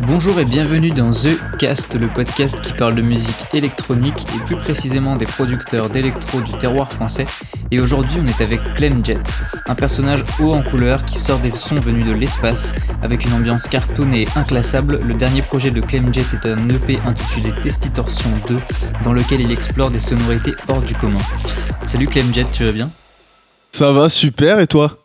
Bonjour et bienvenue dans The Cast, le podcast qui parle de musique électronique et plus précisément des producteurs d'électro du terroir français. Et aujourd'hui, on est avec Clem Jet, un personnage haut en couleur qui sort des sons venus de l'espace avec une ambiance cartoon et inclassable. Le dernier projet de Clem Jet est un EP intitulé Testitorsion 2 dans lequel il explore des sonorités hors du commun. Salut Clem Jet, tu vas bien? Ça va super et toi?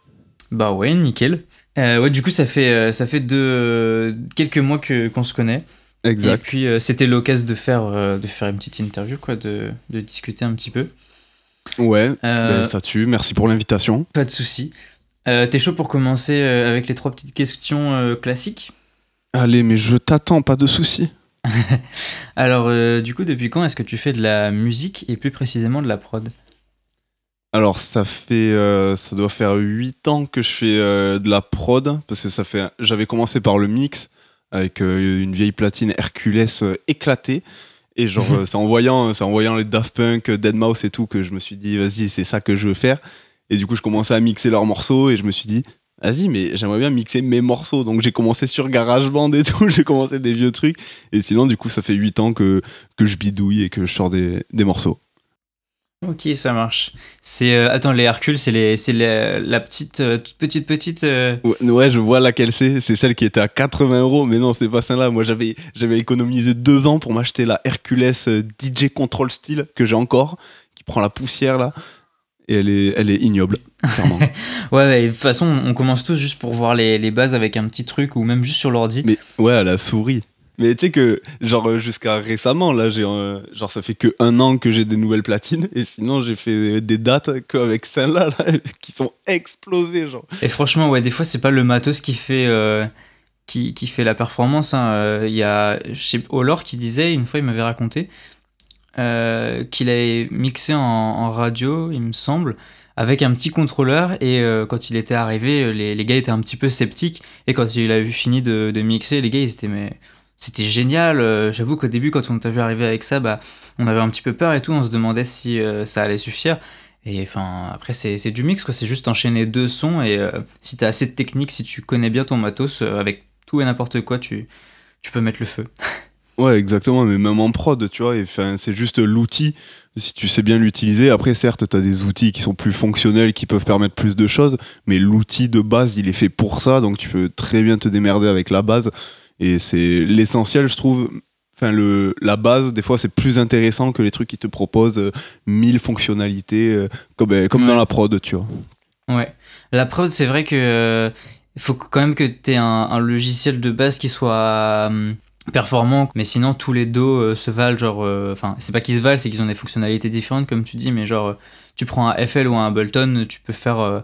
Bah ouais, nickel. Euh, ouais, du coup, ça fait, euh, ça fait deux, quelques mois que, qu'on se connaît. Exact. Et puis, euh, c'était l'occasion de faire, euh, de faire une petite interview, quoi, de, de discuter un petit peu. Ouais, Euh, ben, ça tue. Merci pour l'invitation. Pas de souci. Euh, T'es chaud pour commencer euh, avec les trois petites questions euh, classiques? Allez, mais je t'attends, pas de soucis. Alors, euh, du coup, depuis quand est-ce que tu fais de la musique et plus précisément de la prod? Alors, ça fait, euh, ça doit faire 8 ans que je fais euh, de la prod parce que ça fait, j'avais commencé par le mix avec euh, une vieille platine Hercules éclatée. Et genre, c'est en voyant, c'est en voyant les Daft Punk, Deadmau5 et tout que je me suis dit, vas-y, c'est ça que je veux faire. Et du coup, je commençais à mixer leurs morceaux et je me suis dit, vas-y, mais j'aimerais bien mixer mes morceaux. Donc, j'ai commencé sur GarageBand et tout, j'ai commencé des vieux trucs. Et sinon, du coup, ça fait 8 ans que, que je bidouille et que je sors des, des morceaux. Ok, ça marche. C'est euh, attends, les Hercules, c'est les, c'est la petite, euh, toute petite petite. euh, Ouais, ouais, je vois laquelle c'est. C'est celle qui était à 80 euros. Mais non, c'est pas celle-là. Moi, j'avais, j'avais économisé deux ans pour m'acheter la Hercules DJ Control Style que j'ai encore, qui prend la poussière là. Et elle est, elle est ignoble, clairement. Ouais, ouais, de toute façon, on commence tous juste pour voir les, les bases avec un petit truc ou même juste sur l'ordi. mais ouais, elle a souris. Mais tu sais que, genre, euh, jusqu'à récemment, là, j'ai, euh, genre, ça fait que un an que j'ai des nouvelles platines. Et sinon, j'ai fait des dates qu'avec celle-là, là, qui sont explosées, genre. Et franchement, ouais, des fois, c'est pas le matos qui fait, euh, qui, qui fait la performance. hein. Il y a, je sais, Olor qui disait, une fois, il m'avait raconté, qu'il avait mixé en, radio, il me semble, avec un petit contrôleur. Et quand il était arrivé, les, les gars étaient un petit peu sceptiques. Et quand il a eu fini de, de mixer, les gars, ils étaient, mais. C'était génial. euh, J'avoue qu'au début, quand on t'a vu arriver avec ça, bah, on avait un petit peu peur et tout. On se demandait si euh, ça allait suffire. Et enfin, après, c'est du mix, quoi. C'est juste enchaîner deux sons. Et euh, si t'as assez de technique, si tu connais bien ton matos, avec tout et n'importe quoi, tu, peux mettre le feu. Ouais, exactement, mais même en prod, tu vois, c'est juste l'outil. Si tu sais bien l'utiliser, après, certes, tu as des outils qui sont plus fonctionnels, qui peuvent permettre plus de choses, mais l'outil de base, il est fait pour ça, donc tu peux très bien te démerder avec la base. Et c'est l'essentiel, je trouve. Enfin, le, la base, des fois, c'est plus intéressant que les trucs qui te proposent euh, mille fonctionnalités, euh, comme, euh, comme Ouais. dans la prod, tu vois. Ouais. La prod, c'est vrai que euh, il faut quand même que t'aies un, un logiciel de base qui soit performant, mais sinon tous les dos euh, se valent, genre, euh, enfin, c'est pas qu'ils se valent, c'est qu'ils ont des fonctionnalités différentes, comme tu dis, mais genre, euh, tu prends un FL ou un Ableton, tu peux faire euh,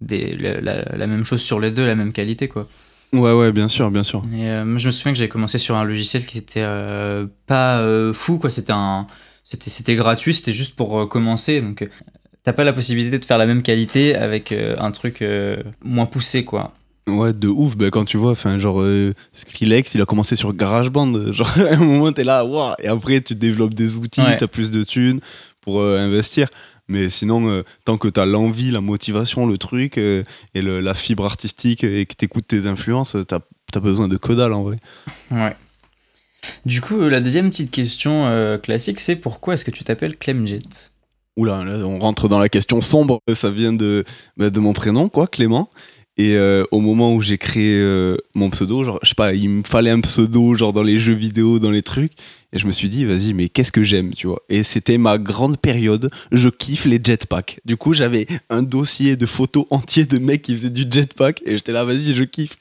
des, la, la- la même chose sur les deux, la même qualité, quoi. Ouais, ouais, bien sûr, bien sûr. Et euh, je me souviens que j'ai commencé sur un logiciel qui était euh, pas euh, fou, quoi. C'était un, c'était, c'était gratuit, c'était juste pour commencer. Donc, t'as pas la possibilité de faire la même qualité avec un truc moins poussé, quoi. Ouais, de ouf. Ben, quand tu vois, enfin, genre, euh, Skrillex, il a commencé sur GarageBand. Genre, à un moment, t'es là, waouh. Et après, tu développes des outils, Ouais. t'as plus de thunes pour euh, investir. Mais sinon, euh, tant que t'as l'envie, la motivation, le truc, euh, et le- la fibre artistique, et que t'écoutes tes influences, t'as as besoin de que dalle, en vrai. Ouais. Du coup, euh, la deuxième petite question euh, classique, c'est pourquoi est-ce que tu t'appelles Clemjet? Oula, là, on rentre dans la question sombre. Ça vient de, bah, de mon prénom, quoi, Clément. Et euh, au moment où j'ai créé euh, mon pseudo, genre, je sais pas, il me fallait un pseudo, genre dans les jeux vidéo, dans les trucs. Et je me suis dit, vas-y, mais qu'est-ce que j'aime, tu vois. Et c'était ma grande période. Je kiffe les jetpacks. Du coup, j'avais un dossier de photos entier de mecs qui faisaient du jetpack. Et j'étais là, vas-y, je kiffe.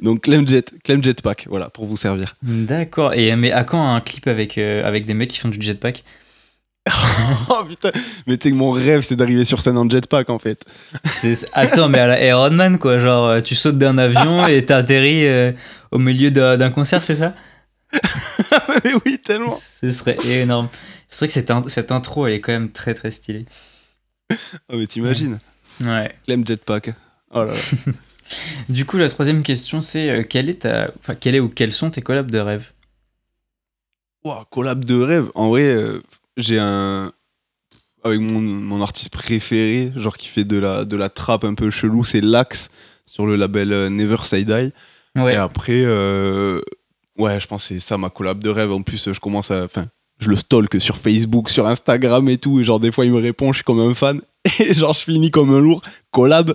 Donc, Clem, Jet, Clem Jetpack, voilà, pour vous servir. D'accord. Et mais à quand un clip avec, euh, avec des mecs qui font du jetpack? Oh putain, mais tu sais que mon rêve, c'est d'arriver sur scène en jetpack, en fait. Attends, mais à la Iron Man, quoi. Genre, euh, tu sautes d'un avion et t'atterris euh, au milieu d'un concert, c'est ça? mais oui, tellement. Ce serait énorme. C'est vrai que cette, in- cette intro, elle est quand même très très stylée. Oh, mais t'imagines. Ouais. Clem Jetpack. Oh là là. Du coup, la troisième question, c'est euh, quelle est ta, enfin, quelle est ou quels sont tes collabs de rêve? Ouah, collab de rêve. En vrai, euh, j'ai un. Avec mon, mon artiste préféré, genre qui fait de la, de la trappe un peu chelou, c'est Lax sur le label euh, Never Say Die. Ouais. Et après, euh, Ouais, je pense que c'est ça ma collab de rêve. En plus, je commence à. Enfin, je le stalk sur Facebook, sur Instagram et tout. Et genre, des fois, il me répond, je suis comme un fan. Et genre, je finis comme un lourd. Collab.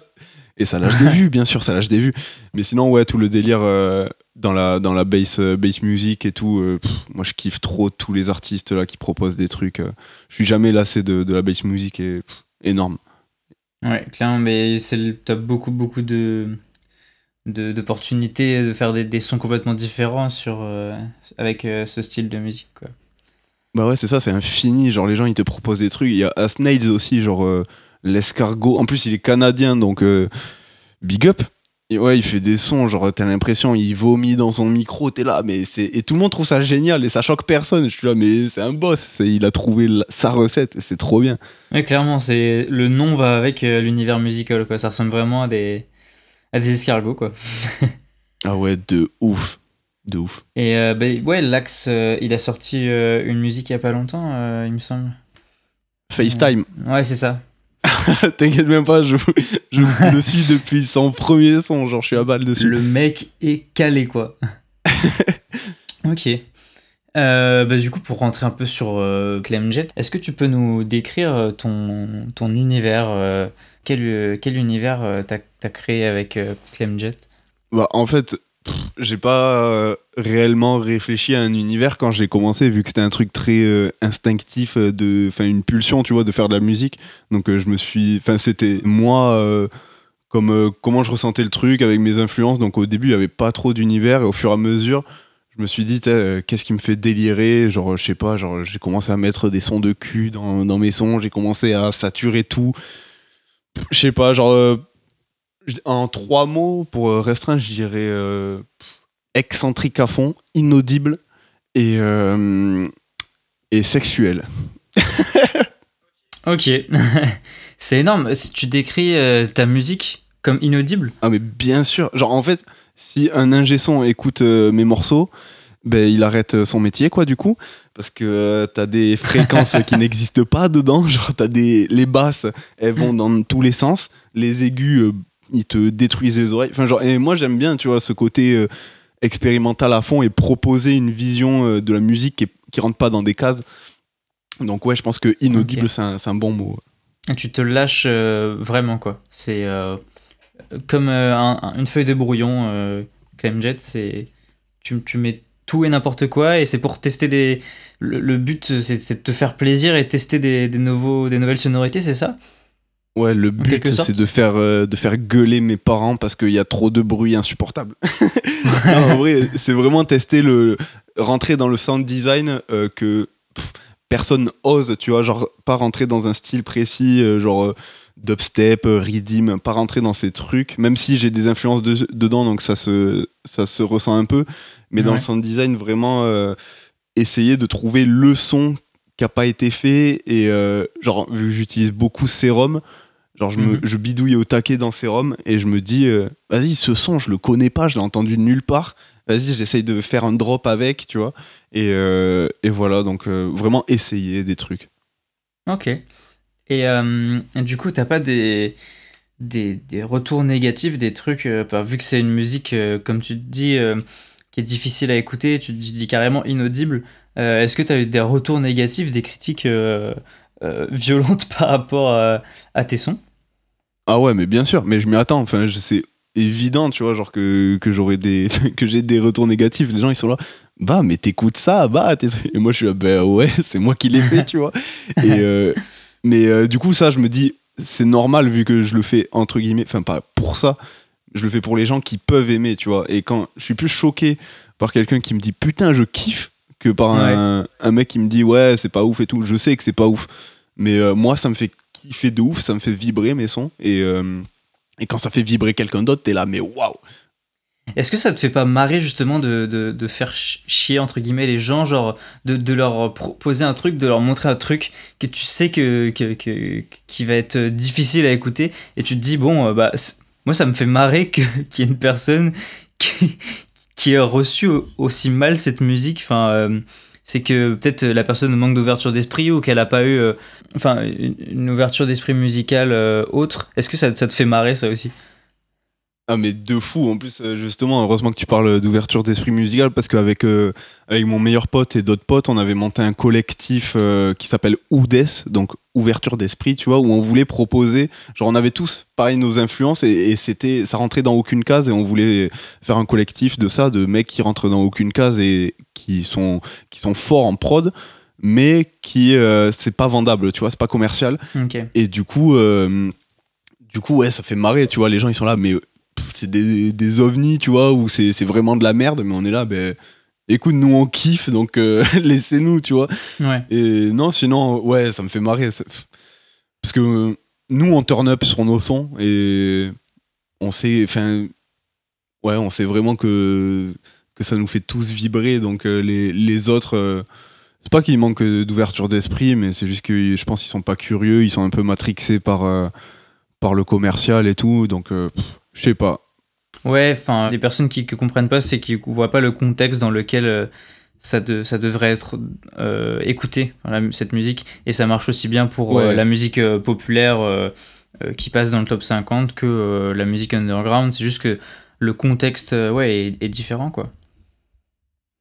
Et ça lâche des vues, bien sûr, ça lâche des vues. Mais sinon, ouais, tout le délire euh, dans la, dans la bass, euh, bass music et tout, euh, moi, je kiffe trop tous les artistes là qui proposent des trucs. je suis jamais lassé de, de la bass music et énorme. Ouais, clairement, mais t'as beaucoup, beaucoup de d'opportunités de, faire des, des, sons complètement différents sur, avec ce style de musique. Quoi. Bah ouais, c'est ça, c'est infini. Genre, les gens, ils te proposent des trucs. Il y a Snails aussi, genre l'escargot. En plus, il est canadien, donc euh, big up. Et ouais, il fait des sons, genre t'as l'impression il vomit dans son micro, t'es là, mais c'est et tout le monde trouve ça génial et ça choque personne. Je suis là, mais c'est un boss, il a trouvé sa recette, c'est trop bien. Ouais, clairement, c'est le nom va avec euh, l'univers musical, quoi. Ça ressemble vraiment à des à des escargots, quoi. ah ouais, de ouf, de ouf. Et euh, bah, ouais, Lax, il a sorti une musique il y a pas longtemps, il me semble. FaceTime. ouais c'est ça. T'inquiète même pas, je, je le suis depuis son premier son, genre je suis à balle dessus. Le mec est calé quoi. ok. Euh, bah, du coup, pour rentrer un peu sur euh, Clemjet, est-ce que tu peux nous décrire euh, ton, ton univers euh, quel, quel univers t'as as créé avec Clemjet? Bah, En fait, j'ai pas euh, réellement réfléchi à un univers quand j'ai commencé, vu que c'était un truc très euh, instinctif, euh, de, enfin une pulsion, tu vois, de faire de la musique. Donc je me suis, enfin c'était moi, comme comment je ressentais le truc avec mes influences. Donc au début il y avait pas trop d'univers, et au fur et à mesure, je me suis dit, qu'est-ce qui me fait délirer? Genre, je sais pas, genre j'ai commencé à mettre des sons de cul dans, dans mes sons, j'ai commencé à saturer tout. Je sais pas, genre en trois mots, pour euh, restreindre, je dirais euh, excentrique à fond, inaudible et, euh, et sexuel. ok, c'est énorme. Si tu décris ta musique comme inaudible? Ah mais bien sûr. Genre en fait, si un ingé son écoute mes morceaux, ben, il arrête son métier quoi du coup parce que t'as des fréquences qui n'existent pas dedans genre t'as des les basses elles vont dans tous les sens les aigus ils te détruisent les oreilles. Enfin, genre, et moi, j'aime bien, tu vois, ce côté euh, expérimental à fond et proposer une vision euh, de la musique qui, qui rentre pas dans des cases. Donc, ouais, je pense que inaudible, c'est un, bon mot. Tu te lâches euh, vraiment, quoi. C'est comme une feuille de brouillon, Clemjet, c'est. Tu, tu mets tout et n'importe quoi et c'est pour tester des le, but c'est de te faire plaisir et tester des, des, nouveaux, des nouvelles sonorités c'est ça? Ouais, le but c'est de faire euh, de faire gueuler mes parents parce qu'il y a trop de bruit insupportable. en vrai, c'est vraiment tester le rentrer dans le sound design euh, que personne ose, tu vois, genre pas rentrer dans un style précis, euh, genre dubstep, rhythm, pas rentrer dans ces trucs, même si j'ai des influences dedans, donc ça se ça se ressent un peu, mais dans le sound design vraiment essayer de trouver le son qui a pas été fait et genre vu que j'utilise beaucoup Serum Genre, je, me, mhm. je bidouille au taquet dans Serum et je me dis, euh, vas-y, ce son, je le connais pas, je l'ai entendu nulle part. Vas-y, j'essaye de faire un drop avec, tu vois. Et, euh, et voilà, donc euh, vraiment essayer des trucs. Ok. Et du coup, t'as pas des, des, des, retours négatifs, des trucs, bah, vu que c'est une musique, comme tu te dis, qui est difficile à écouter, tu te dis carrément inaudible. Est-ce que tu as eu des retours négatifs, des critiques euh, violente par rapport à, tes sons? Ah ouais, mais bien sûr, mais je m'y attends. Enfin, c'est évident, tu vois, genre que, que j'aurais des que j'ai des retours négatifs. Les gens ils sont là, bah mais t'écoutes ça, bah et moi je suis là, bah ouais, c'est moi qui l'ai fait, tu vois. Et euh, mais euh, du coup ça, je me dis c'est normal vu que je le fais entre guillemets, enfin pas pour ça, je le fais pour les gens qui peuvent aimer, tu vois. Et quand je suis plus choqué par quelqu'un qui me dit putain je kiffe que par un, un, mec qui me dit ouais c'est pas ouf et tout, je sais que c'est pas ouf. Mais euh, moi, ça me fait kiffer de ouf, ça me fait vibrer mes sons. Et, euh, et quand ça fait vibrer quelqu'un d'autre, t'es là, mais waouh! Est-ce que ça te fait pas marrer justement de, de, de, faire chier entre guillemets les gens, genre de, de, leur proposer un truc, de leur montrer un truc que tu sais que, que, qui va être difficile à écouter et tu te dis bon euh, bah moi ça me fait marrer qu'il y ait une personne qui, qui a reçu aussi mal cette musique, enfin c'est que peut-être la personne manque d'ouverture d'esprit ou qu'elle n'a pas eu euh, enfin une ouverture d'esprit musicale euh, autre. Est-ce que ça, te fait marrer ça aussi? Ah mais de fou en plus euh, justement heureusement que tu parles d'ouverture d'esprit musical parce qu'avec euh, avec mon meilleur pote et d'autres potes on avait monté un collectif euh, qui s'appelle Oudes donc ouverture d'esprit tu vois où on voulait proposer genre on avait tous pareil nos influences et, et c'était ça rentrait dans aucune case et on voulait faire un collectif de ça de mecs qui rentrent dans aucune case et qui sont qui sont forts en prod mais qui euh, c'est pas vendable tu vois c'est pas commercial et du coup, du coup, ouais, ça fait marrer, tu vois. Les gens, ils sont là, mais c'est des, des ovnis, tu vois, ou c'est vraiment de la merde, mais on est là, ben. Écoute, nous on kiffe, donc euh, laissez-nous, tu vois. Ouais. Et non, sinon, ouais, ça me fait marrer. ça- Parce que euh, nous, on turn up sur nos sons et on sait, enfin, ouais, on sait vraiment que, que ça nous fait tous vibrer. Donc euh, les, les autres, c'est pas qu'ils manquent d'ouverture d'esprit, mais c'est juste que je pense qu'ils sont pas curieux, ils sont un peu matrixés par, par le commercial et tout. Donc, pff, je sais pas. Ouais, enfin, les personnes qui ne comprennent pas, c'est qu'ils ne voient pas le contexte dans lequel euh, ça, de- ça devrait être euh, écouté, la- cette musique. Et ça marche aussi bien pour euh, la musique populaire qui passe dans le top 50 que la musique underground. C'est juste que le contexte ouais, est, est différent, quoi.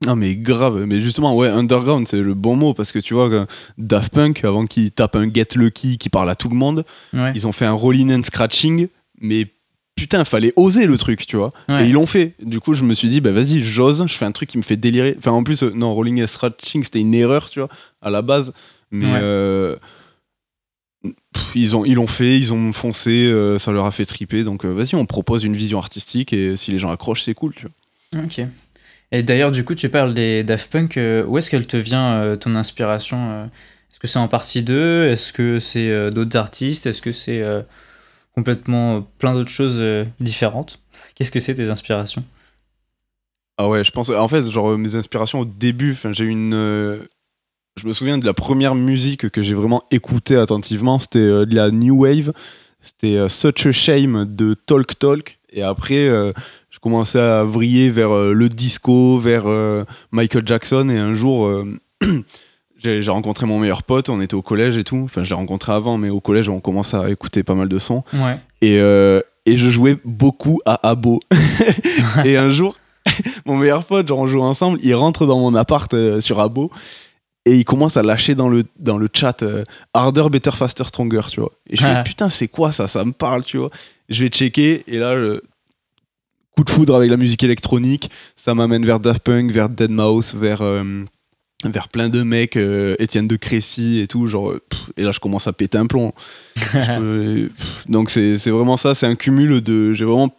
Non mais grave, mais justement ouais underground c'est le bon mot parce que tu vois que Daft Punk avant qu'ils tapent un Get Lucky qui parle à tout le monde, Ouais. ils ont fait un rolling and scratching mais putain fallait oser le truc tu vois Ouais. et ils l'ont fait. Du coup je me suis dit bah vas-y j'ose, je fais un truc qui me fait délirer. Enfin en plus euh, non rolling and scratching c'était une erreur tu vois à la base mais Ouais. euh, pff, ils ont ils l'ont fait, ils ont foncé, euh, ça leur a fait triper donc euh, vas-y on propose une vision artistique et si les gens accrochent c'est cool tu vois. Ok. Et d'ailleurs, du coup, tu parles des Daft Punk. où est-ce qu'elle te vient, ton inspiration Est-ce que c'est en partie d'eux? Est-ce que c'est d'autres artistes? Est-ce que c'est complètement euh, plein d'autres choses euh, différentes Qu'est-ce que c'est tes inspirations? Ah ouais, je pense. En fait, genre mes inspirations au début, j'ai une. euh, je me souviens de la première musique que j'ai vraiment écoutée attentivement, c'était euh, de la new wave. C'était euh, Such a Shame de Talk Talk. Et après, euh, je commençais à vriller vers euh, le disco, vers euh, Michael Jackson. Et un jour, euh, j'ai rencontré mon meilleur pote. On était au collège et tout. Enfin, je l'ai rencontré avant, mais au collège, on commence à écouter pas mal de sons. Ouais. Et, euh, et je jouais beaucoup à Abo. et un jour, mon meilleur pote, genre on joue ensemble, il rentre dans mon appart euh, sur Abo et il commence à lâcher dans le, dans le chat euh, Harder, Better, Faster, Stronger, tu vois. Et je fais putain, c'est quoi ça? Ça me parle, tu vois. Je vais checker et là, le coup de foudre avec la musique électronique, ça m'amène vers Daft Punk, vers Dead Mouse, vers. euh, vers plein de mecs, euh, Étienne de Crécy et tout, genre, pff, et là je commence à péter un plomb. Euh, pff, donc c'est vraiment ça, c'est un cumul de. J'ai vraiment,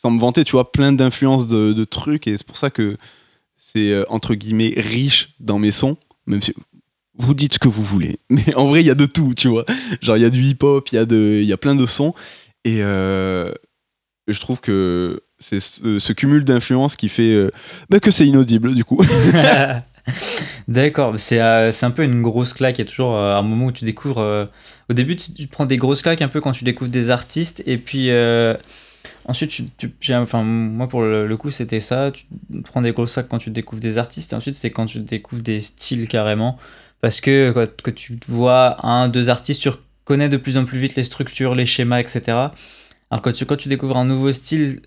sans me vanter, tu vois, plein d'influences de, de trucs et c'est pour ça que c'est euh, entre guillemets riche dans mes sons, même si vous dites ce que vous voulez, mais en vrai il y a de tout, tu vois. Genre il y a du hip-hop, il y, a de- y a plein de sons et euh, je trouve que c'est ce, ce cumul d'influences qui fait bah, que c'est inaudible du coup. D'accord, c'est euh, c'est un peu une grosse claque. Il y a toujours euh, un moment où tu découvres. euh, au début, tu, prends des grosses claques un peu quand tu découvres des artistes, et puis ensuite, tu, tu- enfin, moi pour le, coup, c'était ça. Tu prends des grosses claques quand tu découvres des artistes, et ensuite, c'est quand tu découvres des styles carrément. Parce que quand tu vois un, deux artistes, tu reconnais de plus en plus vite les structures, les schémas, etc. Alors quand tu, quand tu découvres un nouveau style,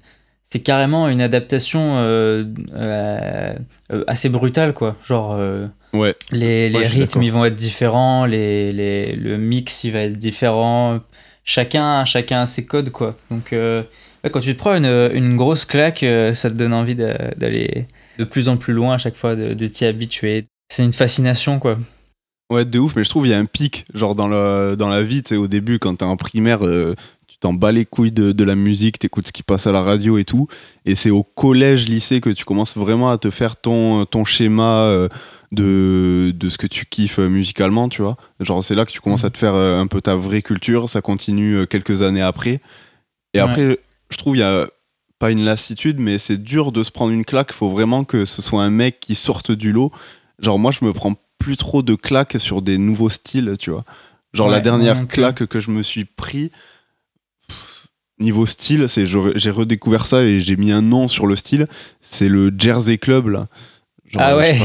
c'est carrément une adaptation euh, euh, euh, assez brutale, quoi. Genre. euh, ouais. les, les Ouais, rythmes ils vont être différents, les, les- le mix il va être différent. Chacun, chacun a ses codes quoi. Donc ouais, quand tu te prends une, une grosse claque, ça te donne envie d'aller de plus en plus loin à chaque fois, de, de t'y habituer. C'est une fascination quoi. Ouais, de ouf, mais je trouve il y a un pic, genre dans la, dans la vie, tu sais, au début, quand t'es en primaire, euh, tu t'en bats les couilles de, de la musique, t'écoutes ce qui passe à la radio et tout, et c'est au collège, lycée que tu commences vraiment à te faire ton, ton schéma euh, de, de ce que tu kiffes euh, musicalement, tu vois. Genre, c'est là que tu commences à te faire euh, un peu ta vraie culture, ça continue quelques années après. Et Ouais. après, je trouve il y a pas une lassitude, mais c'est dur de se prendre une claque, faut vraiment que ce soit un mec qui sorte du lot. Genre, moi, je me prends plus trop de claques sur des nouveaux styles, tu vois. Genre, la dernière claque que je me suis pris, niveau style, c'est j'ai redécouvert ça et j'ai mis un nom sur le style. C'est le Jersey Club, là. Genre, Ah ouais.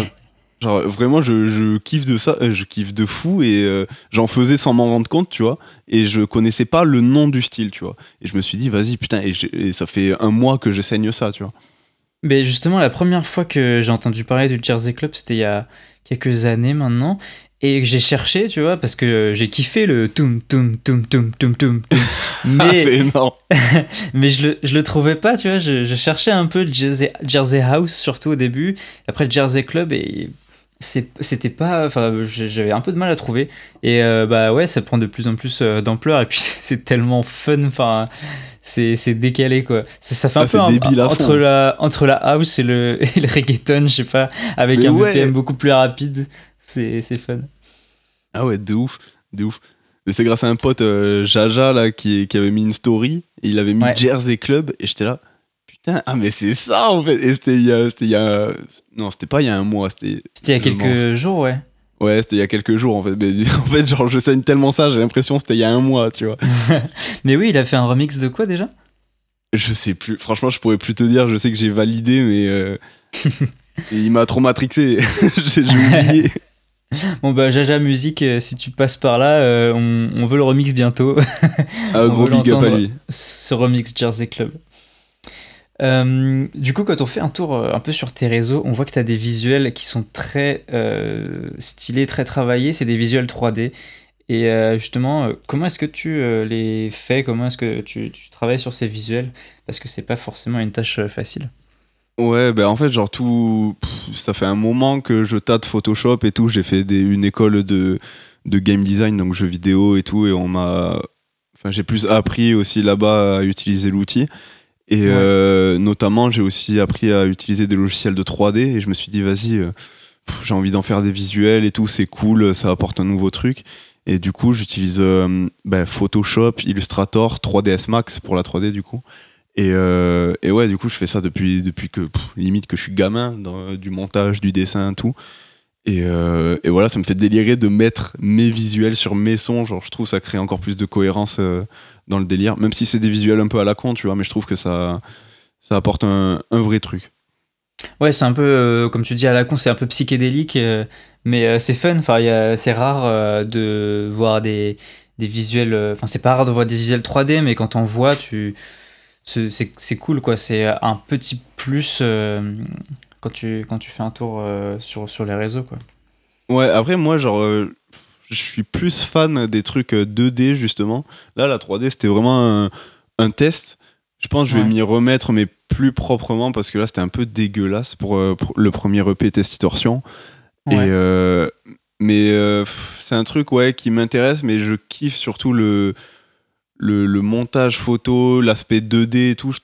Genre vraiment, je, je kiffe de ça, euh, je kiffe de fou et euh, j'en faisais sans m'en rendre compte, tu vois. Et je connaissais pas le nom du style, tu vois. Et je me suis dit, vas-y, putain, et, et ça fait un mois que je saigne ça, tu vois. Mais justement, la première fois que j'ai entendu parler du Jersey Club, c'était il y a quelques années maintenant. Et que j'ai cherché, tu vois, parce que j'ai kiffé le toum toum toum toum toum toum. Ah, Mais, mais je, le, je le trouvais pas, tu vois. Je, je cherchais un peu le Jersey, Jersey House, surtout au début. Après le Jersey Club, et c'était pas. Enfin, j'avais un peu de mal à trouver. Et euh, bah ouais, ça prend de plus en plus euh, d'ampleur. Et puis c'est tellement fun. Enfin, c'est c'est décalé, quoi. Ça, ça fait un peu un- entre, fond. la, entre la house et le, et le reggaeton, je sais pas, avec Mais un ouais. BPM beaucoup plus rapide. C'est c'est fun. Ah ouais, de ouf, de ouf. C'est grâce à un pote, euh, Jaja, là, qui, qui avait mis une story, et il avait mis Ouais. Jersey Club, et j'étais là, putain, ah mais c'est ça en fait. Et c'était il y a, c'était il y a, non, c'était pas il y a un mois, c'était, C'était il y a quelques pense. jours, ouais. ouais, c'était il y a quelques jours en fait. Mais en fait, genre, je saigne tellement ça, j'ai l'impression que c'était il y a un mois, tu vois. Mais oui, il a fait un remix de quoi déjà? Je sais plus, franchement, je pourrais plus te dire, je sais que j'ai validé, mais euh, il m'a trop matrixé, j'ai oublié. Bon bah Jaja Musique, euh, si tu passes par là, euh, on, on veut le remix bientôt. Ah, On gros veut big up à lui. ce remix Jersey Club. Euh, du coup, quand on fait un tour un peu sur tes réseaux, on voit que tu as des visuels qui sont très euh, stylés, très travaillés. C'est des visuels 3D. Et justement, comment est-ce que tu les fais? Comment est-ce que tu, tu travailles sur ces visuels? Parce que c'est pas forcément une tâche facile. Ouais, ben en fait, genre tout. pff, ça fait un moment que je tâte Photoshop et tout. J'ai fait des, une école de, de game design, donc jeux vidéo et tout, et on m'a. Enfin, j'ai plus appris aussi là-bas à utiliser l'outil. Et Ouais. euh, notamment, j'ai aussi appris à utiliser des logiciels de 3D, et je me suis dit, vas-y, euh, j'ai envie d'en faire des visuels et tout, c'est cool, ça apporte un nouveau truc. Et du coup, j'utilise euh, ben, Photoshop, Illustrator, 3ds Max pour la 3D, du coup. Et, euh, et ouais, du coup, je fais ça depuis, depuis que, limite, que je suis gamin, dans, du montage, du dessin, tout. Et, euh, et voilà, ça me fait délirer de mettre mes visuels sur mes sons. Genre, je trouve ça crée encore plus de cohérence euh, dans le délire. Même si c'est des visuels un peu à la con, tu vois, mais je trouve que ça, ça apporte un, un vrai truc. Ouais, c'est un peu, euh, comme tu dis à la con, c'est un peu psychédélique, euh, mais euh, c'est fun. Enfin, c'est rare euh, de voir des, des visuels. euh, Enfin, c'est pas rare de voir des visuels 3D, mais quand on voit, tu, c'est cool, quoi. C'est un petit plus euh, quand tu quand tu fais un tour euh, sur sur les réseaux, quoi. Ouais, après, moi, genre, euh, je suis plus fan des trucs euh, 2D, justement. Là, la 3D, c'était vraiment un, un test. Je pense que je vais Ouais. m'y remettre, mais plus proprement, parce que là, c'était un peu dégueulasse pour, euh, pour le premier EP Test Distortion. Et, Ouais. euh, mais euh, c'est un truc ouais, qui m'intéresse, mais je kiffe surtout le, le, le montage photo, l'aspect 2D et tout. Je,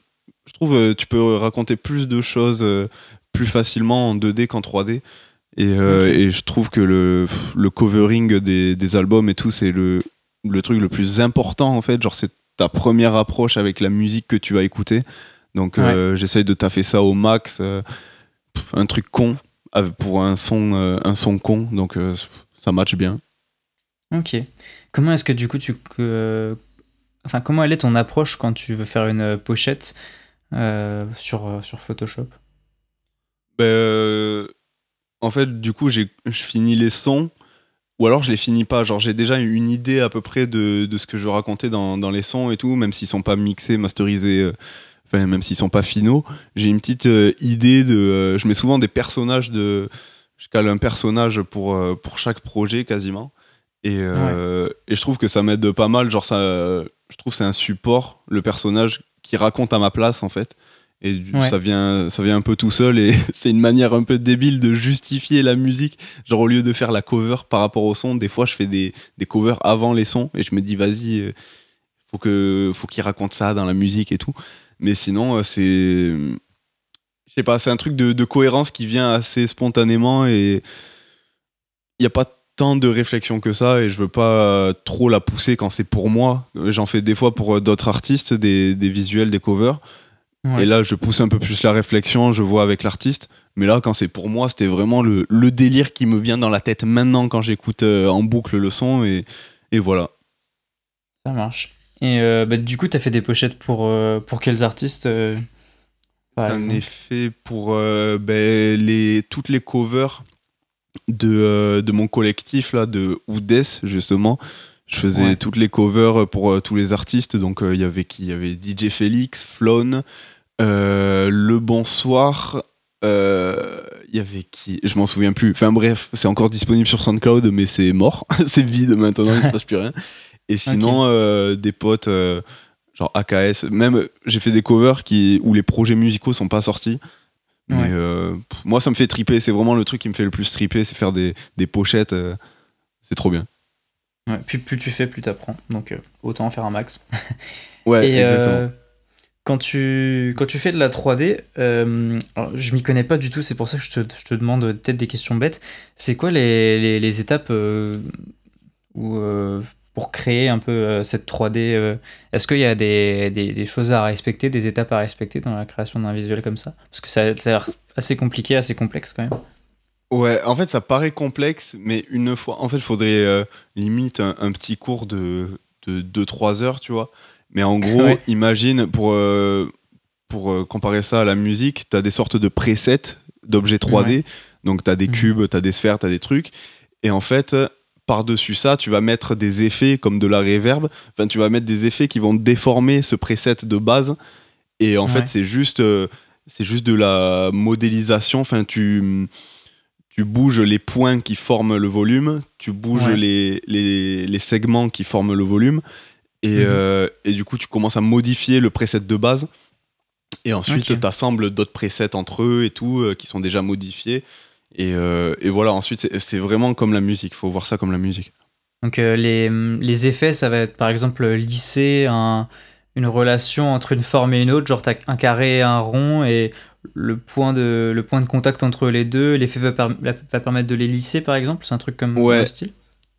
je trouve euh, tu peux raconter plus de choses euh, plus facilement en 2D qu'en 3D. Et, euh, et je trouve que le, covering des, des albums et tout, c'est le, le truc le plus important en fait. Genre, c'est ta première approche avec la musique que tu vas écouter. Donc, euh, j'essaye de taffer ça au max. euh, un truc con pour un son, un son con. Donc, ça match bien. Ok. Comment est-ce que du coup tu enfin comment elle est ton approche quand tu veux faire une pochette euh, sur euh, sur Photoshop? Ben, euh, en fait, du coup, j'ai- je finis les sons, ou alors je les finis pas. Genre, j'ai déjà une idée à peu près de, de ce que je veux raconter dans, dans les sons et tout, même s'ils sont pas mixés, masterisés, euh, enfin, même s'ils sont pas finaux. J'ai une petite idée de. je mets souvent des personnages de. Je cale un personnage pour, pour chaque projet quasiment. Et, euh, et je trouve que ça m'aide pas mal. Genre, ça, je trouve c'est un support, le personnage, qui raconte à ma place en fait. Et du- Ouais. ça, vient, ça vient un peu tout seul et c'est une manière un peu débile de justifier la musique. Genre au lieu de faire la cover par rapport au son, des fois je fais des, des covers avant les sons et je me dis vas-y, euh, faut que faut qu'il raconte ça dans la musique et tout. Mais sinon euh, c'est, je sais pas, c'est un truc de, de cohérence qui vient assez spontanément et il n'y a pas tant de réflexion que ça et je veux pas euh, trop la pousser quand c'est pour moi. J'en fais des fois pour euh, d'autres artistes, des, des visuels, des covers. Ouais. Et là, je pousse un peu plus la réflexion, je vois avec l'artiste. Mais là, quand c'est pour moi, c'était vraiment le, le délire qui me vient dans la tête maintenant quand j'écoute euh, en boucle le son. Et, et voilà. Ça marche. Et euh, bah, du coup, tu as fait des pochettes pour, euh, pour quels artistes euh, par exemple? effet pour ben, les, toutes les covers de, de mon collectif là, de Oudes, justement. Je faisais Ouais. toutes les covers pour euh, tous les artistes. Donc, euh, il y avait qui? Il y avait DJ Félix, Flone, euh, Le Bonsoir. euh, Il y avait qui? Je m'en souviens plus. Enfin, bref, c'est encore disponible sur SoundCloud, mais c'est mort. c'est vide maintenant, il se passe plus rien. Et sinon, euh, des potes, euh, genre AKS. Même, j'ai fait des covers qui, où les projets musicaux sont pas sortis. Mais euh, pff, moi, ça me fait triper. C'est vraiment le truc qui me fait le plus triper, c'est faire des, des pochettes. euh, c'est trop bien. Ouais, plus, plus tu fais, plus tu apprends. Donc euh, autant en faire un max. Ouais, Et exactement. quand, tu, quand tu fais de la 3D, euh, alors, je m'y connais pas du tout, c'est pour ça que je te, je te demande peut-être des questions bêtes. C'est quoi les, les, les étapes où, pour créer un peu euh, cette 3D euh, Est-ce qu'il y a des, des, des choses à respecter, des étapes à respecter dans la création d'un visuel comme ça? Parce que ça, ça a l'air assez compliqué, assez complexe quand même. Ouais, en fait, ça paraît complexe, mais une fois, en fait, il faudrait euh, limite un, un petit cours de 2-3 heures, tu vois. Mais en gros, Ouais. imagine, pour, euh, pour euh, comparer ça à la musique, tu as des sortes de presets d'objets 3D. Donc, tu as des Mhm. cubes, tu as des sphères, tu as des trucs. Et en fait, par-dessus ça, tu vas mettre des effets comme de la reverb. Enfin, tu vas mettre des effets qui vont déformer ce preset de base. Et en Ouais. fait, c'est juste, euh, c'est juste de la modélisation. Enfin, tu, tu bouges les points qui forment le volume, tu bouges Ouais. les, les, les segments qui forment le volume. Et, Mhm. euh, et du coup, tu commences à modifier le preset de base. Et ensuite, Ok. tu assembles d'autres presets entre eux et tout, euh, qui sont déjà modifiés. Et, euh, et voilà, ensuite, c'est- vraiment comme la musique. faut voir ça comme la musique. Donc euh, les, les effets, ça va être par exemple lisser un- une relation entre une forme et une autre, genre t'as un carré et un rond, et le point de, le point de contact entre les deux, l'effet va, per- va permettre de les lisser par exemple, c'est un truc comme Ouais. style?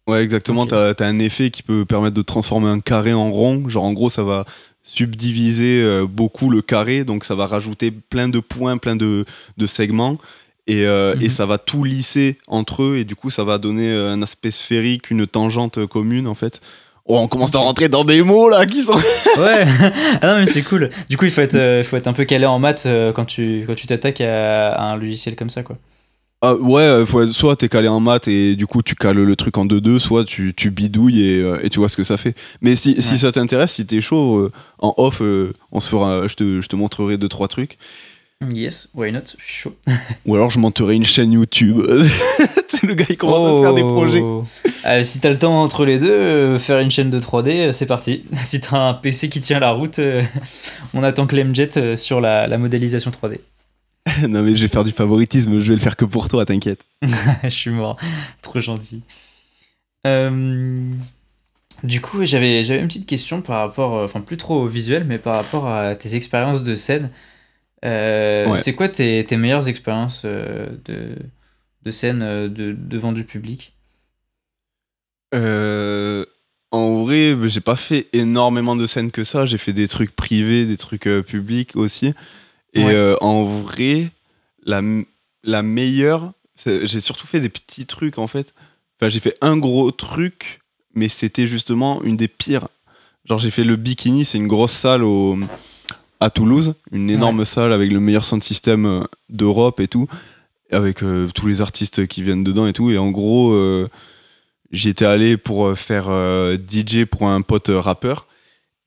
Ouais, exactement. Ok. T'as as un effet qui peut permettre de transformer un carré en rond. Genre, en gros, ça va subdiviser euh, beaucoup le carré. Donc, ça va rajouter plein de points, plein de, de segments. Et, euh, Mhm. et ça va tout lisser entre eux. Et du coup, ça va donner euh, un aspect sphérique, une tangente commune, en fait. Oh, on commence à rentrer dans des mots, là, qui sont... Ouais, ah non mais c'est cool. Du coup il faut être, euh, faut être un peu calé en maths euh, quand tu quand tu t'attaques à, à un logiciel comme ça quoi. Ah, ouais, euh, faut être- soit t'es calé en maths et du coup tu cales le truc en 2-2, soit tu, tu bidouilles et, euh, et tu vois ce que ça fait. Mais si, si ça t'intéresse, si t'es chaud, euh, en off, euh, on se fera, je te, je te montrerai deux trois trucs. Yes, why not, je suis chaud. Ou alors je monterai une chaîne YouTube. Le gars il commence à se faire des projets. Oh. Euh, si t'as le temps entre les deux, euh, faire une chaîne de 3D, euh, c'est parti. Si t'as un PC qui tient la route, on attend Clemjet euh, sur la, la modélisation 3D. non mais je vais faire du favoritisme, je vais le faire que pour toi, t'inquiète. Je suis mort, trop gentil. Du coup, j'avais une petite question par rapport, enfin plus trop au visuel, mais par rapport à tes expériences de scène. Euh, Ouais. C'est quoi tes, tes meilleures expériences euh, de, de scène euh, de, devant du public? Euh, en vrai, bah, j'ai pas fait énormément de scènes que ça. J'ai fait des trucs privés, des trucs euh, publics aussi. Et Ouais. euh, en vrai, la, la meilleure, j'ai surtout fait des petits trucs en fait. Enfin, j'ai fait un gros truc, mais c'était justement une des pires. Genre, j'ai fait le Bikini, c'est une grosse salle au, à Toulouse, une énorme salle avec le meilleur sound system euh, d'Europe et tout, avec euh, tous les artistes qui viennent dedans et tout. Et en gros, euh, j'y étais allé pour euh, faire euh, DJ pour un pote rappeur.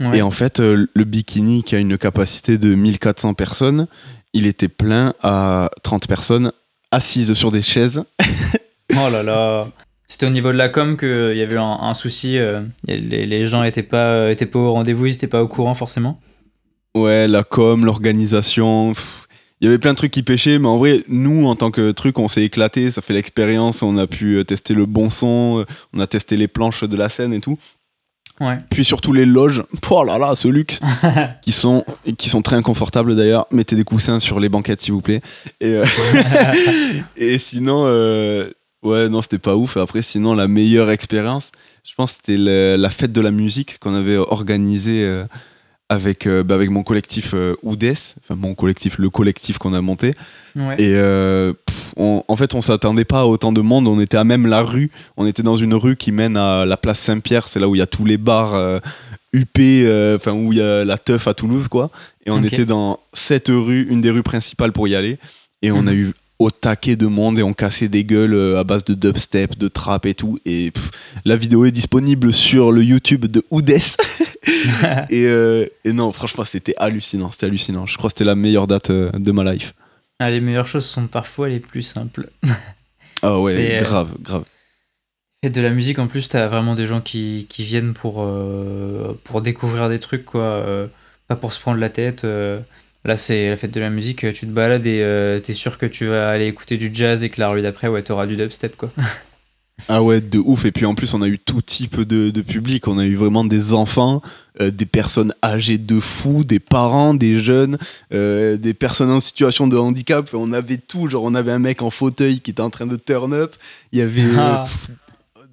Ouais. Et en fait, le bikini qui a une capacité de 1400 personnes, il était plein à 30 personnes assises sur des chaises. Oh là là. C'était au niveau de la com qu'il y avait un, un souci. euh, les, les gens étaient pas, étaient pas au rendez-vous, ils étaient pas au courant forcément. Ouais, la com, l'organisation. Il y avait plein de trucs qui pêchaient, mais en vrai, nous, en tant que truc, on s'est éclaté, ça fait l'expérience, on a pu euh, tester le bon son, euh, on a testé les planches de la scène et tout. Ouais. Puis surtout les loges, oh là là, ce luxe, qui sont, qui sont très inconfortables d'ailleurs. Mettez des coussins sur les banquettes, s'il vous plaît. Et, euh, et sinon, euh, ouais, non, c'était pas ouf. Après, sinon, la meilleure expérience, je pense, c'était la fête de la musique qu'on avait organisée euh, avec, euh, bah, avec mon collectif euh, Oudes, enfin mon collectif, le collectif qu'on a monté. Ouais. Et euh, pff, on- en fait, on s'attendait pas à autant de monde. On était à même la rue. On était dans une rue qui mène à la place Saint-Pierre. C'est là où il y a tous les bars UP, euh, enfin où il y a la teuf à Toulouse, quoi. Et on était dans cette rue, une des rues principales pour y aller. Et on Mhm. a eu au taquet de monde et on cassait des gueules à base de dubstep, de trap et tout. Et pff, la vidéo est disponible sur le YouTube de Oudes. et, euh, et non, franchement, c'était hallucinant. C'était hallucinant. Je crois que c'était la meilleure date euh, de ma life. Ah, les meilleures choses sont parfois les plus simples. Ah ouais, euh, grave, grave. Et de la musique, en plus, t'as vraiment des gens qui, qui viennent pour, euh, pour découvrir des trucs, quoi. euh, pas pour se prendre la tête. euh. Là, c'est la fête de la musique, tu te balades et t'es sûr que tu vas aller écouter du jazz et que la rue d'après, ouais, t'auras du dubstep, quoi. Ah ouais, de ouf. Et puis en plus, on a eu tout type de, de public. On a eu vraiment des enfants, euh, des personnes âgées de fou, des parents, des jeunes, euh, des personnes en situation de handicap. Enfin, on avait tout. Genre, on avait un mec en fauteuil qui était en train de turn up. Il y avait. euh, Ah. pff,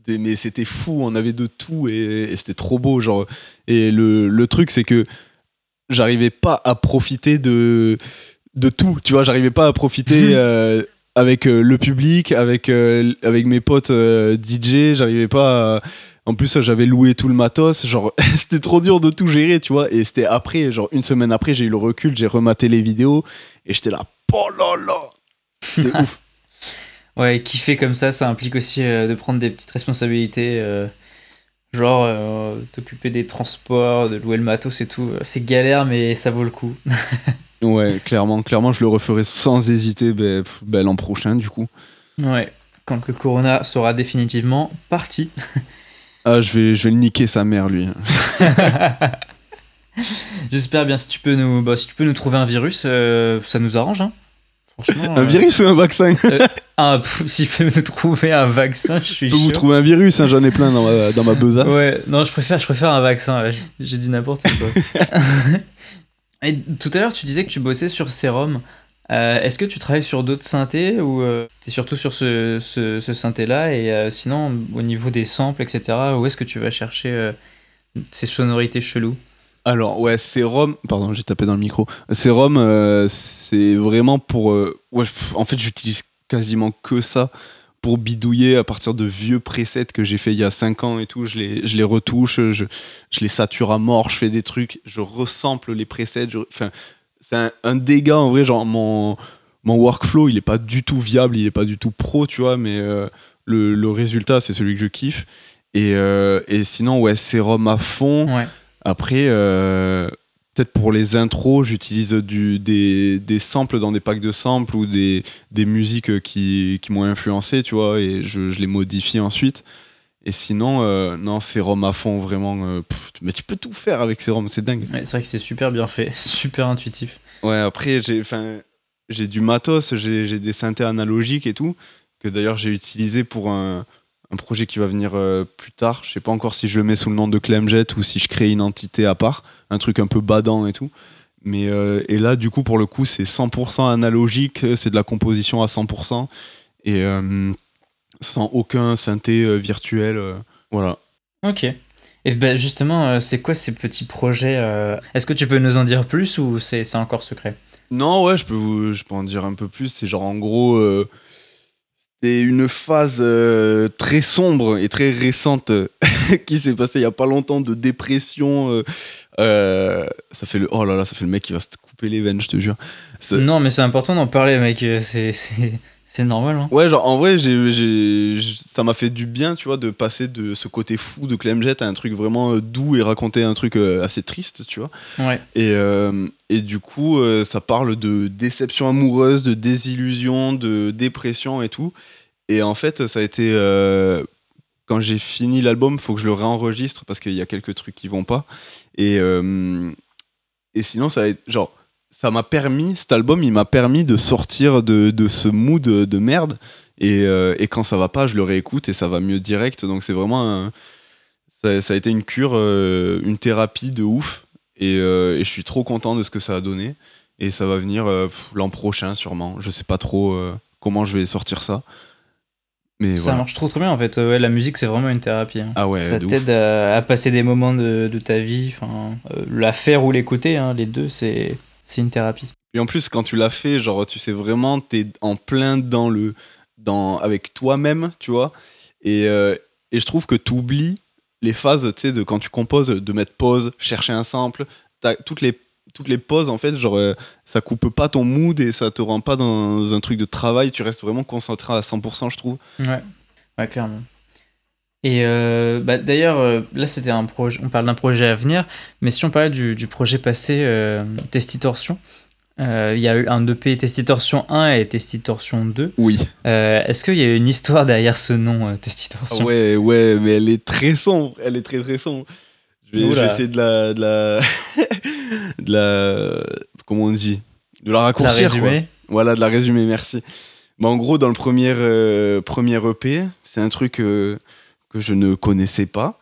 des- mais c'était fou. On avait de tout et, et c'était trop beau. Genre. Et le, le truc, c'est que j'arrivais pas à profiter de, de tout. Tu vois, j'arrivais pas à profiter. avec euh, le public, avec, euh, avec mes potes euh, DJ, j'arrivais pas à... En plus, j'avais loué tout le matos, genre, c'était trop dur de tout gérer, tu vois. Et c'était après, genre, une semaine après, j'ai eu le recul, j'ai rematé les vidéos, et j'étais là, oh là là ouf. Ouais, kiffer comme ça, ça implique aussi euh, de prendre des petites responsabilités. euh, genre, euh, t'occuper des transports, de louer le matos et tout. C'est galère, mais ça vaut le coup. Ouais, clairement, clairement, je le referai sans hésiter ben, ben, l'an prochain, du coup. Ouais, quand le corona sera définitivement parti. Ah, je vais, je vais le niquer sa mère, lui. J'espère bien, si tu peux nous, bah, si tu peux nous trouver un virus, euh, ça nous arrange. Hein. Franchement. Un euh, virus ou un vaccin? Je ah, pff, si tu peux nous trouver un vaccin, je suis peux vous trouver un virus, hein, j'en ai plein dans ma, dans ma besace. Ouais, non, je préfère, je préfère un vaccin. J'ai dit n'importe quoi. Et tout à l'heure, tu disais que tu bossais sur Serum. Euh, Est-ce que tu travailles sur d'autres synthés ou euh, t'es surtout sur ce, ce, synthé-là Et euh, sinon, au niveau des samples, etc., où est-ce que tu vas chercher euh, ces sonorités cheloues? Alors, ouais, Serum, pardon, j'ai tapé dans le micro. Serum, c'est vraiment pour. en fait, j'utilise quasiment que ça pour bidouiller à partir de vieux presets que j'ai fait il y a 5 ans et tout. Je les, je les retouche, je, je les sature à mort, je fais des trucs, je resample les presets. je- Enfin, c'est un, un dégât en vrai. Genre, mon, mon workflow, il est pas du tout viable, il est pas du tout pro, tu vois, mais euh, le, le résultat, c'est celui que je kiffe. Et, euh, et sinon, ouais, Serum à fond. Ouais. Après, euh, peut-être pour les intros, j'utilise du, des, des samples dans des packs de samples ou des, des musiques qui, qui m'ont influencé, tu vois, et je, je les modifie ensuite. Et sinon, euh, non, Serum à fond, vraiment. euh, pff, mais tu peux tout faire avec Serum, c'est dingue. Ouais, c'est vrai que c'est super bien fait, super intuitif. Ouais, après, j'ai j'ai du matos, j'ai j'ai des synthés analogiques et tout, que d'ailleurs j'ai utilisé pour un, un projet qui va venir euh, plus tard. Je sais pas encore si je le mets sous le nom de Clemjet ou si je crée une entité à part, un truc un peu badant et tout. Mais euh, et là, du coup, pour le coup, c'est 100% analogique, c'est de la composition à 100% et euh, sans aucun synthé virtuel. voilà. Ok. Et ben justement, c'est quoi ces petits projets Est-ce que tu peux nous en dire plus ou c'est encore secret? Non, ouais, je peux, vous, je peux en dire un peu plus. C'est genre, en gros, c'est une phase euh, très sombre et très récente euh, qui s'est passée il y a pas longtemps de dépression. euh, euh, ça fait le, oh là là, ça fait le mec qui va se couper les veines, je te jure. Non, mais c'est important d'en parler, mec. euh, C'est c'est- normal. Hein. Ouais, genre en vrai, j'ai, j'ai- ça m'a fait du bien, tu vois, de passer de ce côté fou de Clemjet à un truc vraiment euh, doux et raconter un truc euh, assez triste, tu vois. Ouais. Et, euh, et du coup, ça parle de déception amoureuse, de désillusion, de dépression et tout. Et en fait, ça a été. euh, quand j'ai fini l'album, il faut que je le réenregistre parce qu'il y a quelques trucs qui vont pas. Et, euh, et sinon, ça a été- genre, ça m'a permis, cet album, il m'a permis de sortir de, de ce mood de, de merde. Et, euh, et quand ça va pas, je le réécoute et ça va mieux direct. Donc c'est vraiment un- ça, ça a été une cure, euh, une thérapie de ouf. Et, euh, et je suis trop content de ce que ça a donné. Et ça va venir l'an prochain sûrement. Je sais pas trop comment je vais sortir ça. Mais Ça voilà. marche trop trop bien en fait. Ouais, la musique c'est vraiment une thérapie. hein. Ah ouais, ça t'aide à, à passer des moments de, de ta vie. Euh, la faire ou l'écouter, hein, les deux, c'est c'est une thérapie. Et en plus, quand tu l'as fait, genre, tu sais vraiment, t'es en plein dans le. Dans, avec toi-même, tu vois. Et, euh, et je trouve que tu oublies les phases, tu sais, de quand tu composes, de mettre pause, chercher un sample. Toutes les, toutes les pauses, en fait, genre, euh, ça coupe pas ton mood et ça te rend pas dans un truc de travail. Tu restes vraiment concentré à 100%, je trouve. Ouais, ouais clairement. Et euh, bah, d'ailleurs, euh, là, c'était un projet. On parle d'un projet à venir, mais si on parlait du, du projet passé, euh, Testitorsion, euh, il y a eu un EP Testitorsion 1 et Testitorsion 2. Oui. Est-ce qu'il y a une histoire derrière ce nom, Testitorsion? Ouais, ouais, mais elle est très sombre. Elle est très, très sombre. Je vais, je vais Oula. essayer de la, de la, de la, comment on dit, de la La raccourcir. quoi. résumé Voilà, de la résumer, merci. Bah, en gros, dans le premier, premier EP, c'est un truc que je ne connaissais pas.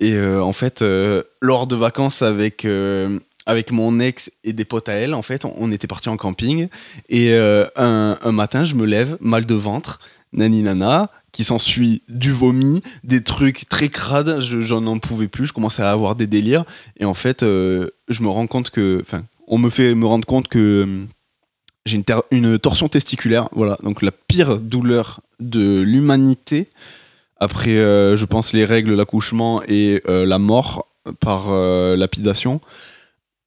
Et euh, en fait, euh, lors de vacances avec, euh, avec mon ex et des potes à elle, en fait, on, était partis en camping. Et un, matin, je me lève, mal de ventre, nani nana, qui s'ensuit du vomi, des trucs très crades, je- j'en en pouvais plus, je commençais à avoir des délires. Et en fait, je me rends compte que. Enfin, on me fait me rendre compte que. j'ai une, une torsion testiculaire, voilà, donc la pire douleur de l'humanité, après, euh, je pense, les règles, l'accouchement et euh, la mort par euh, lapidation.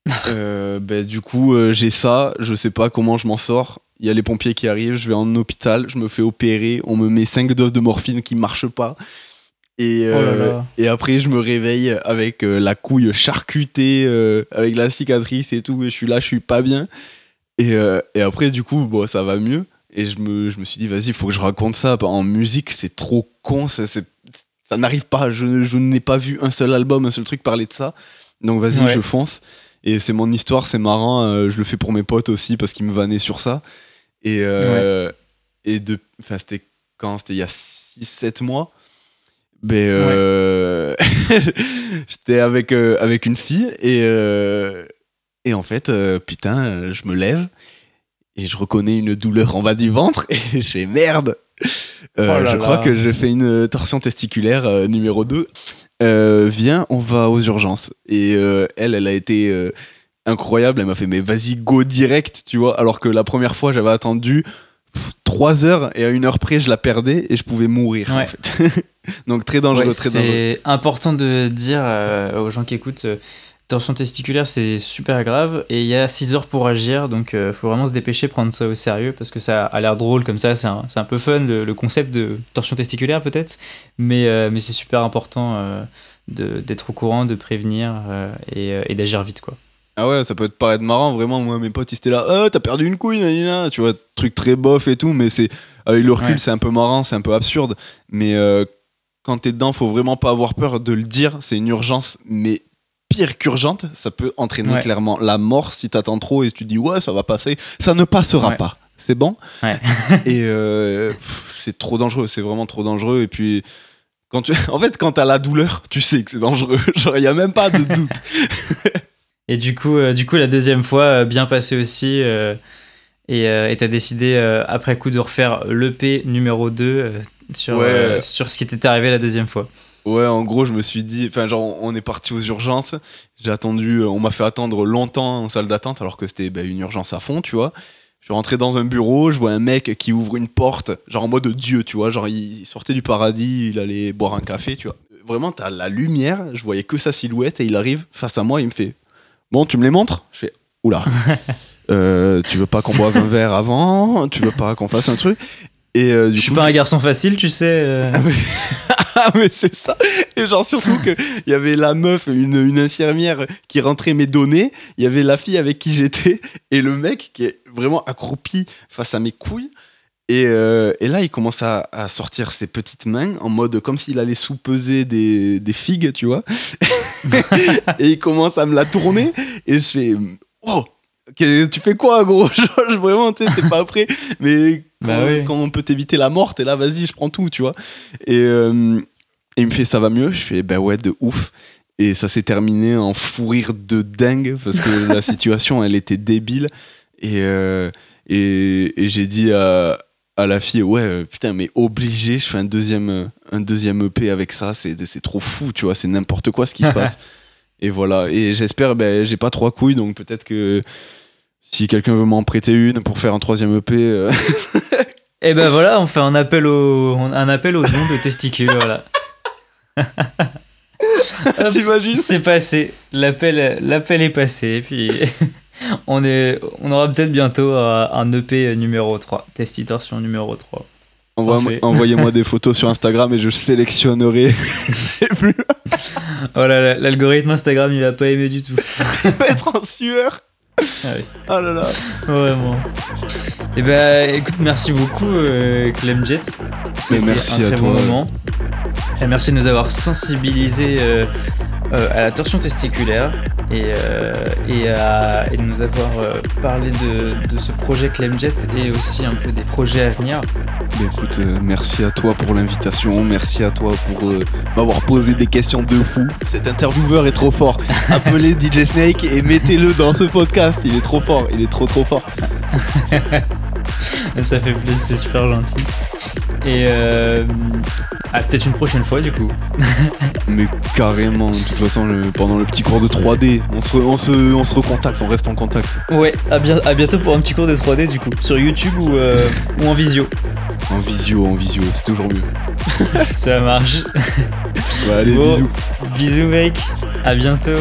Ben, du coup, j'ai ça, je sais pas comment je m'en sors. Il y a les pompiers qui arrivent, je vais en hôpital, je me fais opérer, on me met 5 doses de morphine qui marchent pas. Et, Oh là là. et après, je me réveille avec euh, la couille charcutée, euh, avec la cicatrice et tout, et je suis là, je suis pas bien. Et, et après, du coup, bon, ça va mieux. Et je me, je me suis dit, vas-y, il faut que je raconte ça. En musique, c'est trop con, ça, ça n'arrive pas. Je, je n'ai pas vu un seul album, un seul truc parler de ça. Donc vas-y, Ouais. je fonce. Et c'est mon histoire, c'est marrant. euh, je le fais pour mes potes aussi parce qu'ils me vannaient sur ça. Et, euh, et de, enfin, c'était quand? C'était il y a 6-7 mois. Ben, euh, j'étais avec, avec une fille et, et en fait, putain, je me lève et je reconnais une douleur en bas du ventre et je fais merde. Euh, Oh je crois là. que j'ai fait une torsion testiculaire euh, numéro 2. Euh, viens, on va aux urgences. Et euh, elle, elle a été euh, incroyable. Elle m'a fait, mais vas-y, go direct, tu vois. Alors que la première fois, j'avais attendu 3 heures et à une heure près, je la perdais et je pouvais mourir, en Ouais. fait. Donc très dangereux, Ouais, très dangereux. c'est important de dire euh, aux gens qui écoutent euh, torsion testiculaire c'est super grave et il y a 6 heures pour agir donc il faut vraiment se dépêcher prendre ça au sérieux parce que ça a l'air drôle comme ça c'est un, un peu fun le, le concept de torsion testiculaire peut-être mais, euh, mais c'est super important euh, d'être au courant de prévenir euh, et, euh, et d'agir vite quoi Ah ouais, ça peut te paraître marrant, vraiment. Moi, mes potes, ils étaient là, oh, t'as perdu une couille, nanana. tu vois, truc très bof et tout, mais c'est avec le recul, Ouais. c'est un peu marrant, c'est un peu absurde. Mais euh, quand t'es dedans, faut vraiment pas avoir peur de le dire. C'est une urgence, mais pire qu'urgente, ça peut entraîner Ouais. clairement la mort si t'attends trop et tu dis, ouais, ça va passer. Ça ne passera Ouais. pas. C'est bon. Ouais. et euh, c'est trop dangereux, c'est vraiment trop dangereux. Et puis. Quand tu... En fait, quand t'as la douleur, tu sais que c'est dangereux. Genre, il y a même pas de doute. et du coup euh, du coup la deuxième fois euh, bien passé aussi euh, et t'as décidé après coup de refaire l'EP numéro 2 euh, sur, Ouais. sur ce qui t'était arrivé la deuxième fois Ouais, en gros, je me suis dit, enfin, genre, on est parti aux urgences. J'ai attendu, euh, on m'a fait attendre longtemps en salle d'attente alors que c'était ben, une urgence à fond, tu vois. Je suis rentré dans un bureau, je vois un mec qui ouvre une porte, genre en mode Dieu, tu vois. Genre, il sortait du paradis, il allait boire un café, tu vois. Vraiment, t'as la lumière, je voyais que sa silhouette et il arrive face à moi, il me fait Bon, tu me les montres? Je fais Oula, euh, tu veux pas qu'on boive un verre avant? Tu veux pas qu'on fasse un truc? Et euh, du je suis coup, pas un garçon facile tu sais euh. ah, mais, Ah, mais c'est ça. Et genre surtout que il y avait la meuf, une, une infirmière qui rentrait mes données, il y avait la fille avec qui j'étais et le mec qui est vraiment accroupi face à mes couilles. Et, euh, et là, il commence à, à sortir ses petites mains en mode comme s'il allait sous-peser des, des figues, tu vois. et il commence à me la tourner et je fais Oh, tu fais quoi, gros? Genre, Vraiment, tu sais, t'es pas prêt. Mais Bah quand, oui. quand on peut t'éviter la mort, t'es là, vas-y, je prends tout, tu vois. Et, euh, et il me fait, ça va mieux? Je fais, bah ouais, de ouf. Et ça s'est terminé en fou rire de dingue parce que la situation, elle était débile. Et, euh, et, et j'ai dit à, à la fille, ouais, putain, mais obligé, je fais un deuxième, un deuxième EP avec ça, c'est c'est trop fou, tu vois, c'est n'importe quoi ce qui se passe. Et voilà, et j'espère, ben, j'ai pas trois couilles, donc peut-être que si quelqu'un veut m'en prêter une pour faire un troisième EP, euh, Et ben voilà, on fait un appel au, un appel au don de testicules, voilà. Hop, T'imagines C'est passé, l'appel, l'appel est passé, puis on, est, on aura peut-être bientôt euh, un EP numéro 3, Testitorsion numéro 3. Envoie- Envoyez-moi des photos sur Instagram et je sélectionnerai les plus. Voilà, la- l'algorithme Instagram, il va pas aimer du tout. Il va être en sueur. Ah oui. Oh là là. Vraiment. Et ben, écoute, merci beaucoup, euh, Clem Jet. C'était merci un à très toi. bon moment. Et merci de nous avoir sensibilisés euh, euh, à la torsion testiculaire et, euh, et, à- et de nous avoir euh, parlé de, de ce projet Clem Jet et aussi un peu des projets à venir. Bah, écoute, merci à toi pour l'invitation, merci à toi pour m'avoir posé des questions de fou. Cet intervieweur est trop fort. Appelez DJ Snake et mettez-le dans ce podcast. Il est trop fort, il est trop trop fort. Ça fait plaisir, c'est super gentil. Et euh, ah, peut-être une prochaine fois du coup. Mais carrément, de toute façon, le- pendant le petit cours de 3D, on se, on, se, on se recontacte, on reste en contact. Ouais, à, bien- à bientôt pour un petit cours des 3D du coup, sur YouTube ou, euh, ou en visio. En visio, en visio, c'est toujours mieux. Ça marche. Bah, allez, Bon. bisous. Bisous mec, à bientôt.